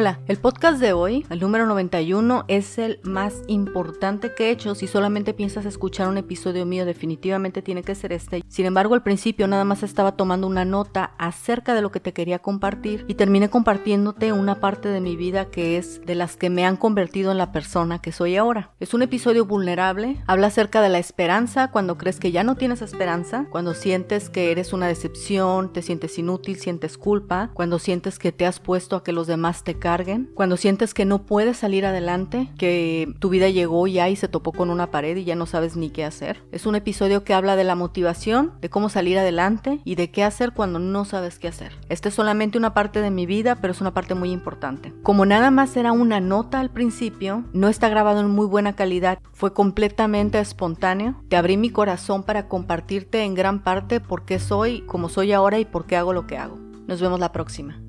Hola, el podcast de hoy, el número 91, es el más importante que he hecho. Si solamente piensas escuchar un episodio mío, definitivamente tiene que ser este. Sin embargo, al principio nada más estaba tomando una nota acerca de lo que te quería compartir y terminé compartiéndote una parte de mi vida que es de las que me han convertido en la persona que soy ahora. Es un episodio vulnerable, habla acerca de la esperanza cuando crees que ya no tienes esperanza, cuando sientes que eres una decepción, te sientes inútil, sientes culpa, cuando sientes que te has puesto a que los demás te cuando sientes que no puedes salir adelante, que tu vida llegó ya y se topó con una pared y ya no sabes ni qué hacer. Es un episodio que habla de la motivación, de cómo salir adelante y de qué hacer cuando no sabes qué hacer. Esta es solamente una parte de mi vida, pero es una parte muy importante. Como nada más era una nota al principio, no está grabado en muy buena calidad, fue completamente espontáneo. Te abrí mi corazón para compartirte en gran parte por qué soy como soy ahora y por qué hago lo que hago. Nos vemos la próxima.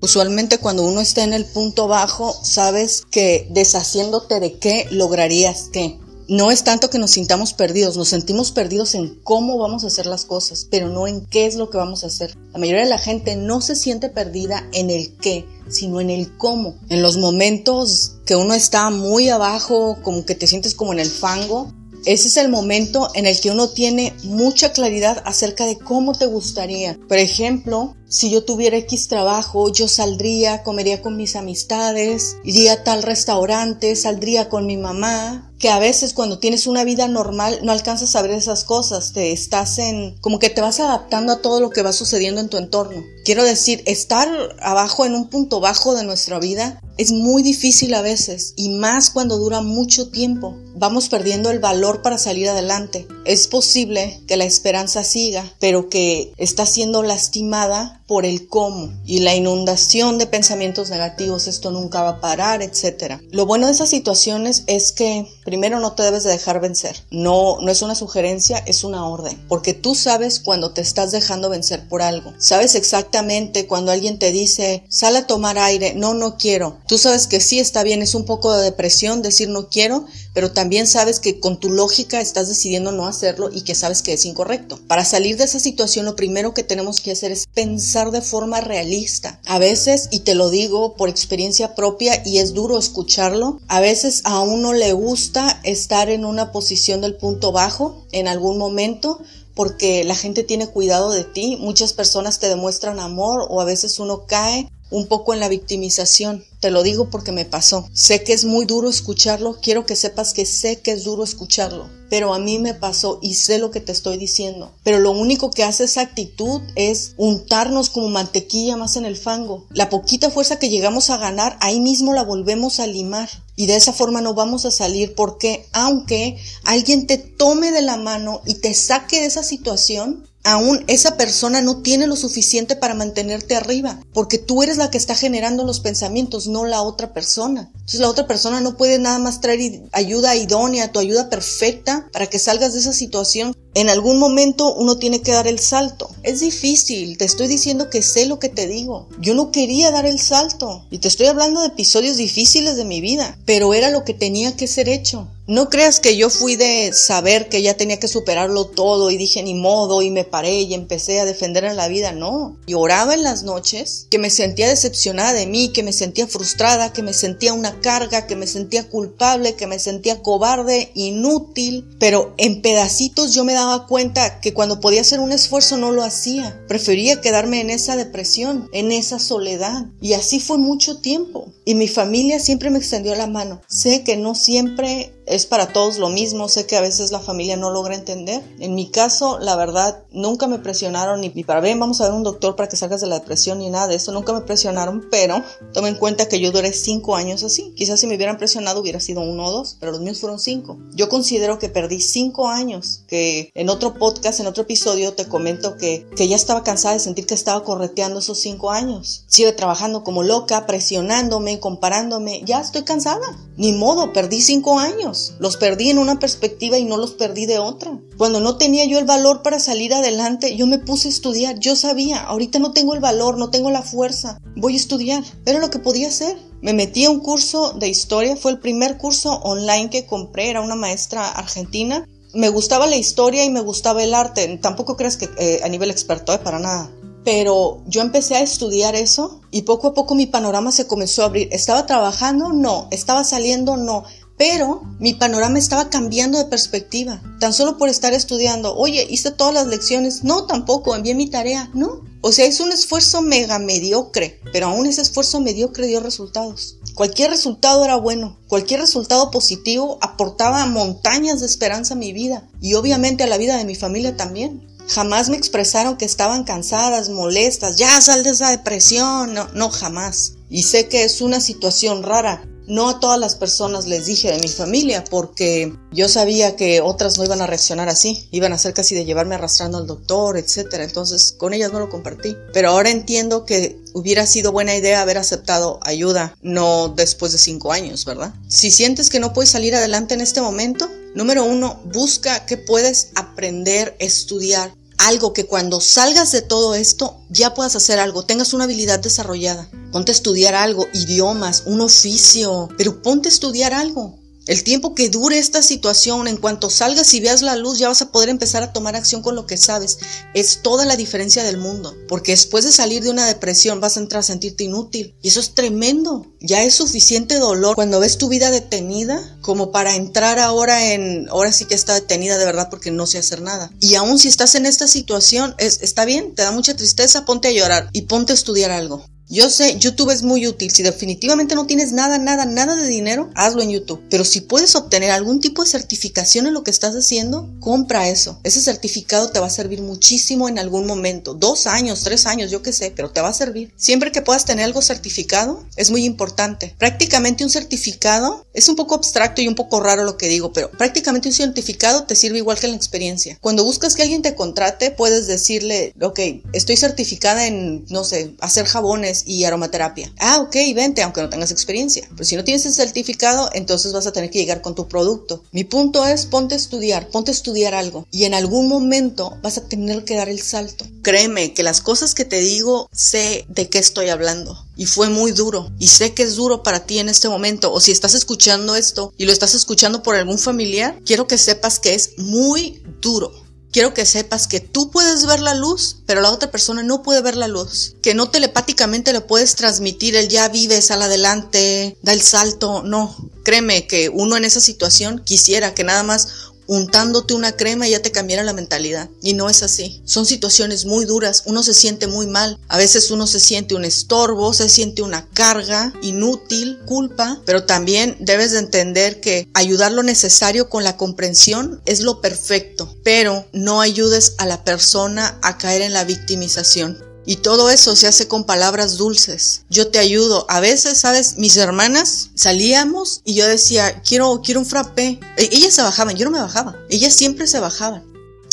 Usualmente cuando uno está en el punto bajo, sabes que deshaciéndote de qué lograrías qué. No es tanto que nos sintamos perdidos, nos sentimos perdidos en cómo vamos a hacer las cosas, pero no en qué es lo que vamos a hacer. La mayoría de la gente no se siente perdida en el qué, sino en el cómo. En los momentos que uno está muy abajo, como que te sientes como en el fango, ese es el momento en el que uno tiene mucha claridad acerca de cómo te gustaría. Por ejemplo, si yo tuviera X trabajo, yo saldría, comería con mis amistades, iría a tal restaurante, saldría con mi mamá, que a veces cuando tienes una vida normal no alcanzas a ver esas cosas, te estás en como que te vas adaptando a todo lo que va sucediendo en tu entorno. Quiero decir, estar abajo en un punto bajo de nuestra vida es muy difícil a veces y más cuando dura mucho tiempo. Vamos perdiendo el valor para salir adelante. Es posible que la esperanza siga, pero que está siendo lastimada por el cómo y la inundación de pensamientos negativos, esto nunca va a parar, etc. Lo bueno de esas situaciones es que primero no te debes de dejar vencer. No, no es una sugerencia, es una orden, porque tú sabes cuando te estás dejando vencer por algo. Sabes exactamente cuando alguien te dice, sal a tomar aire, no, no quiero. Tú sabes que sí está bien, es un poco de depresión decir no quiero, pero también sabes que con tu lógica estás decidiendo no hacerlo y que sabes que es incorrecto. Para salir de esa situación lo primero que tenemos que hacer es pensar de forma realista. A veces, y te lo digo por experiencia propia y es duro escucharlo, a veces a uno le gusta estar en una posición del punto bajo en algún momento porque la gente tiene cuidado de ti, muchas personas te demuestran amor o a veces uno cae un poco en la victimización. Te lo digo porque me pasó. Sé que es muy duro escucharlo, quiero que sepas que sé que es duro escucharlo, pero a mí me pasó y sé lo que te estoy diciendo. Pero lo único que hace esa actitud es untarnos como mantequilla más en el fango. La poquita fuerza que llegamos a ganar, ahí mismo la volvemos a limar. Y de esa forma no vamos a salir porque aunque alguien te tome de la mano y te saque de esa situación, aún esa persona no tiene lo suficiente para mantenerte arriba, porque tú eres la que está generando los pensamientos, no la otra persona. Entonces la otra persona no puede nada más traer ayuda idónea, tu ayuda perfecta para que salgas de esa situación en algún momento uno tiene que dar el salto. Es difícil, te estoy diciendo que sé lo que te digo. Yo no quería dar el salto. Y te estoy hablando de episodios difíciles de mi vida, pero era lo que tenía que ser hecho. No creas que yo fui de saber que ya tenía que superarlo todo y dije ni modo y me paré y empecé a defender en la vida, no. Lloraba en las noches, que me sentía decepcionada de mí, que me sentía frustrada, que me sentía una carga, que me sentía culpable, que me sentía cobarde, inútil, pero en pedacitos yo me daba cuenta que cuando podía hacer un esfuerzo no lo hacía. Prefería quedarme en esa depresión, en esa soledad. Y así fue mucho tiempo. Y mi familia siempre me extendió la mano. Sé que no siempre es para todos lo mismo, sé que a veces la familia no logra entender. En mi caso, la verdad, nunca me presionaron ni para ven, vamos a ver un doctor para que salgas de la depresión ni nada de eso, nunca me presionaron, pero tomen en cuenta que yo duré cinco años así. Quizás si me hubieran presionado hubiera sido uno o dos, pero los míos fueron cinco. Yo considero que perdí cinco años, que en otro podcast, en otro episodio te comento que, que ya estaba cansada de sentir que estaba correteando esos cinco años. Sigo trabajando como loca, presionándome, comparándome, ya estoy cansada. Ni modo, perdí cinco años. Los perdí en una perspectiva y no los perdí de otra. Cuando no tenía yo el valor para salir adelante, yo me puse a estudiar. Yo sabía, ahorita no tengo el valor, no tengo la fuerza. Voy a estudiar. Era lo que podía hacer. Me metí a un curso de historia, fue el primer curso online que compré, era una maestra argentina. Me gustaba la historia y me gustaba el arte. Tampoco creas que eh, a nivel experto, eh, para nada pero yo empecé a estudiar eso y poco a poco mi panorama se comenzó a abrir. ¿Estaba trabajando? No. ¿Estaba saliendo? No. Pero mi panorama estaba cambiando de perspectiva. Tan solo por estar estudiando. Oye, hice todas las lecciones. No, tampoco. Envié mi tarea. No. O sea, es un esfuerzo mega mediocre. Pero aún ese esfuerzo mediocre dio resultados. Cualquier resultado era bueno. Cualquier resultado positivo aportaba montañas de esperanza a mi vida. Y obviamente a la vida de mi familia también. Jamás me expresaron que estaban cansadas, molestas, ya sal de esa depresión. No, no, jamás. Y sé que es una situación rara, no a todas las personas les dije de mi familia porque yo sabía que otras no iban a reaccionar así, iban a ser casi de llevarme arrastrando al doctor, etcétera. Entonces con ellas no lo compartí. Pero ahora entiendo que hubiera sido buena idea haber aceptado ayuda, no después de cinco años, ¿verdad? Si sientes que no puedes salir adelante en este momento, número uno, busca que puedes aprender, estudiar, algo que cuando salgas de todo esto ya puedas hacer algo, tengas una habilidad desarrollada. Ponte a estudiar algo, idiomas, un oficio, pero ponte a estudiar algo. El tiempo que dure esta situación, en cuanto salgas y veas la luz, ya vas a poder empezar a tomar acción con lo que sabes. Es toda la diferencia del mundo. Porque después de salir de una depresión vas a entrar a sentirte inútil. Y eso es tremendo. Ya es suficiente dolor cuando ves tu vida detenida como para entrar ahora en, ahora sí que está detenida de verdad porque no sé hacer nada. Y aún si estás en esta situación, es, está bien, te da mucha tristeza, ponte a llorar y ponte a estudiar algo. Yo sé, YouTube es muy útil. Si definitivamente no tienes nada, nada, nada de dinero, hazlo en YouTube. Pero si puedes obtener algún tipo de certificación en lo que estás haciendo, compra eso. Ese certificado te va a servir muchísimo en algún momento. Dos años, tres años, yo qué sé, pero te va a servir. Siempre que puedas tener algo certificado, es muy importante. Prácticamente un certificado es un poco abstracto y un poco raro lo que digo, pero prácticamente un certificado te sirve igual que la experiencia. Cuando buscas que alguien te contrate, puedes decirle, ok, estoy certificada en, no sé, hacer jabones y aromaterapia. Ah, ok, vente, aunque no tengas experiencia. Pero si no tienes el certificado, entonces vas a tener que llegar con tu producto. Mi punto es, ponte a estudiar, ponte a estudiar algo. Y en algún momento vas a tener que dar el salto. Créeme que las cosas que te digo, sé de qué estoy hablando. Y fue muy duro. Y sé que es duro para ti en este momento. O si estás escuchando esto y lo estás escuchando por algún familiar, quiero que sepas que es muy duro Quiero que sepas que tú puedes ver la luz, pero la otra persona no puede ver la luz. Que no telepáticamente le puedes transmitir el ya vive, sal adelante, da el salto. No, créeme que uno en esa situación quisiera que nada más untándote una crema ya te cambiara la mentalidad. Y no es así. Son situaciones muy duras. Uno se siente muy mal. A veces uno se siente un estorbo, se siente una carga inútil, culpa. Pero también debes de entender que ayudar lo necesario con la comprensión es lo perfecto. Pero no ayudes a la persona a caer en la victimización. Y todo eso se hace con palabras dulces. Yo te ayudo. A veces, ¿sabes? Mis hermanas salíamos y yo decía, quiero, quiero un frappé. E, ellas se bajaban, yo no me bajaba. Ellas siempre se bajaban.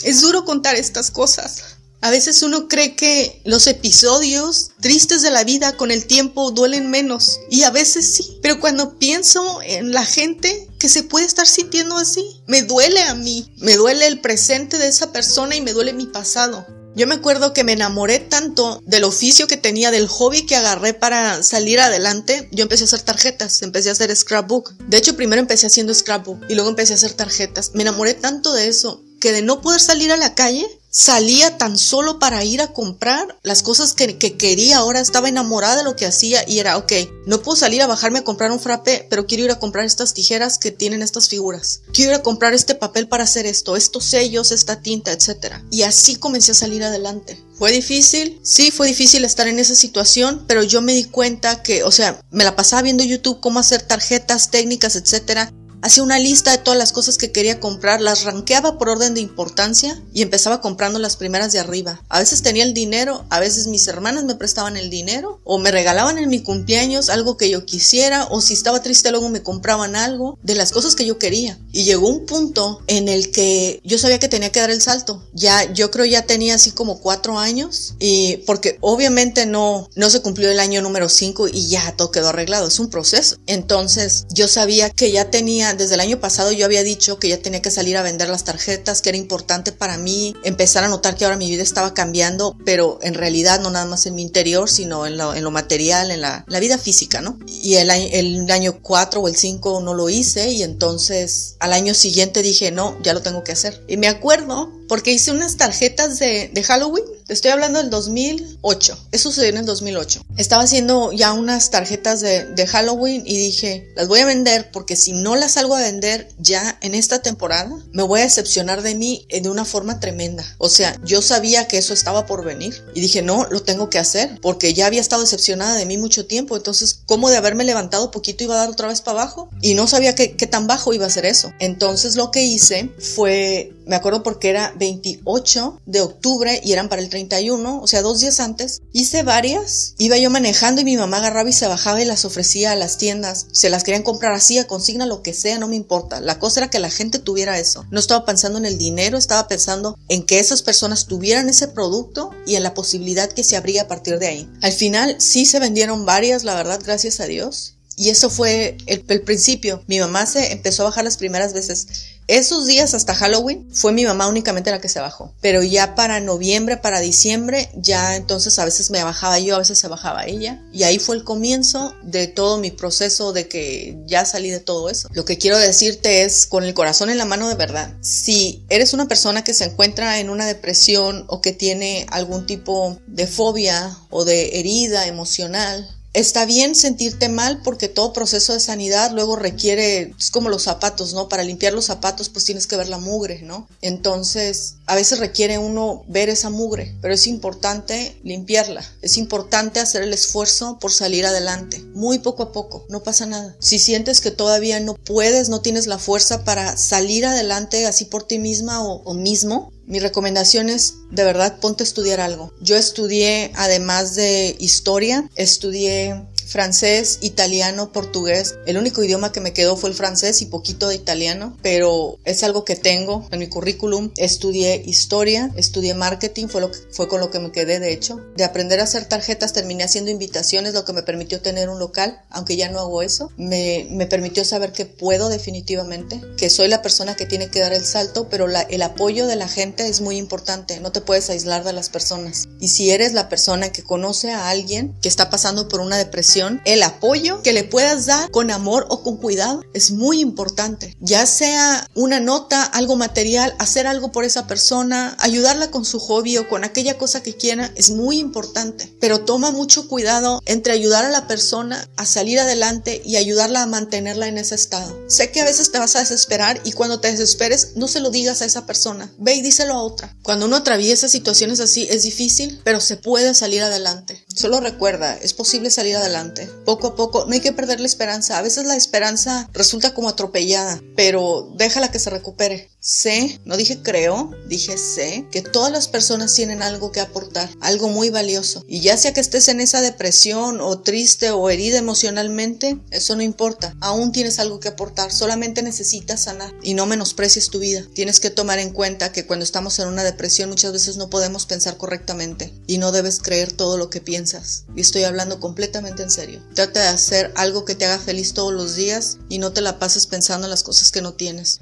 Es duro contar estas cosas. A veces uno cree que los episodios tristes de la vida con el tiempo duelen menos. Y a veces sí. Pero cuando pienso en la gente que se puede estar sintiendo así, me duele a mí. Me duele el presente de esa persona y me duele mi pasado. Yo me acuerdo que me enamoré tanto del oficio que tenía, del hobby que agarré para salir adelante. Yo empecé a hacer tarjetas, empecé a hacer scrapbook. De hecho, primero empecé haciendo scrapbook y luego empecé a hacer tarjetas. Me enamoré tanto de eso que de no poder salir a la calle, salía tan solo para ir a comprar las cosas que, quería. Ahora estaba enamorada de lo que hacía y era, ok, no puedo salir a bajarme a comprar un frappe, pero quiero ir a comprar estas tijeras que tienen estas figuras. Quiero ir a comprar este papel para hacer esto, estos sellos, esta tinta, etc. Y así comencé a salir adelante. ¿Fue difícil? Sí, fue difícil estar en esa situación, pero yo me di cuenta que, o sea, me la pasaba viendo YouTube cómo hacer tarjetas, técnicas, etcétera Hacía una lista de todas las cosas que quería comprar, las ranqueaba por orden de importancia y empezaba comprando las primeras de arriba. A veces tenía el dinero, a veces mis hermanas me prestaban el dinero o me regalaban en mi cumpleaños algo que yo quisiera o si estaba triste luego me compraban algo de las cosas que yo quería. Y llegó un punto en el que yo sabía que tenía que dar el salto. Ya, yo creo ya tenía así como cuatro años y porque obviamente no, no se cumplió el año número cinco y ya todo quedó arreglado. Es un proceso. Entonces yo sabía que ya tenía desde el año pasado yo había dicho que ya tenía que salir a vender las tarjetas, que era importante para mí empezar a notar que ahora mi vida estaba cambiando, pero en realidad no nada más en mi interior, sino en lo, material, en la, vida física, ¿no? Y el, el año 4 o el 5 no lo hice y entonces al año siguiente dije, no, ya lo tengo que hacer. Y me acuerdo porque hice unas tarjetas de, de Halloween. Te estoy hablando del 2008. Eso sucedió en el 2008. Estaba haciendo ya unas tarjetas de, de Halloween y dije, las voy a vender porque si no las salgo a vender ya en esta temporada, me voy a decepcionar de mí de una forma tremenda. O sea, yo sabía que eso estaba por venir y dije, no, lo tengo que hacer porque ya había estado decepcionada de mí mucho tiempo. Entonces, ¿cómo de haberme levantado poquito iba a dar otra vez para abajo? Y no sabía qué tan bajo iba a ser eso. Entonces, lo que hice fue me acuerdo porque era 28 de octubre y eran para el 31, o sea, dos días antes. Hice varias, iba yo manejando y mi mamá agarraba y se bajaba y las ofrecía a las tiendas. Se las querían comprar así, a consigna, lo que sea, no me importa. La cosa era que la gente tuviera eso. No estaba pensando en el dinero, estaba pensando en que esas personas tuvieran ese producto y en la posibilidad que se abría a partir de ahí. Al final sí se vendieron varias, la verdad, gracias a Dios. Y eso fue el, principio. Mi mamá se empezó a bajar las primeras veces esos días hasta Halloween fue mi mamá únicamente la que se bajó. Pero ya para noviembre, para diciembre, ya entonces a veces me bajaba yo, a veces se bajaba ella. Y ahí fue el comienzo de todo mi proceso de que ya salí de todo eso. Lo que quiero decirte es con el corazón en la mano de verdad. Si eres una persona que se encuentra en una depresión o que tiene algún tipo de fobia o de herida emocional, Está bien sentirte mal porque todo proceso de sanidad luego requiere, es como los zapatos, ¿no? Para limpiar los zapatos pues tienes que ver la mugre, ¿no? Entonces, a veces requiere uno ver esa mugre, pero es importante limpiarla. Es importante hacer el esfuerzo por salir adelante, muy poco a poco, no pasa nada. Si sientes que todavía no puedes, no tienes la fuerza para salir adelante así por ti misma o, o mismo, mi recomendación es, de verdad, ponte a estudiar algo. Yo estudié, además de historia, estudié francés, italiano, portugués. El único idioma que me quedó fue el francés y poquito de italiano, pero es algo que tengo en mi currículum. Estudié historia, estudié marketing, fue, lo que, fue con lo que me quedé de hecho. De aprender a hacer tarjetas terminé haciendo invitaciones, lo que me permitió tener un local, aunque ya no hago eso. Me, me permitió saber que puedo definitivamente, que soy la persona que tiene que dar el salto, pero el apoyo de la gente es muy importante, no te puedes aislar de las personas. Y si eres la persona que conoce a alguien que está pasando por una depresión, el apoyo que le puedas dar con amor o con cuidado es muy importante. Ya sea una nota, algo material, hacer algo por esa persona, ayudarla con su hobby o con aquella cosa que quiera, es muy importante. Pero toma mucho cuidado entre ayudar a la persona a salir adelante y ayudarla a mantenerla en ese estado. Sé que a veces te vas a desesperar y cuando te desesperes no se lo digas a esa persona, ve y díselo a otra. Cuando uno atraviesa situaciones así es difícil, pero se puede salir adelante. Solo recuerda, es posible salir adelante poco a poco, no hay que perder la esperanza. A veces la esperanza resulta como atropellada, pero déjala que se recupere. Sé, no dije creo, dije sé, que todas las personas tienen algo que aportar, algo muy valioso. Y ya sea que estés en esa depresión o triste o herida emocionalmente, eso no importa. Aún tienes algo que aportar, solamente necesitas sanar y no menosprecies tu vida. Tienes que tomar en cuenta que cuando estamos en una depresión muchas veces no podemos pensar correctamente y no debes creer todo lo que piensas. Y estoy hablando completamente en serio. Trata de hacer algo que te haga feliz todos los días y no te la pases pensando en las cosas que no tienes.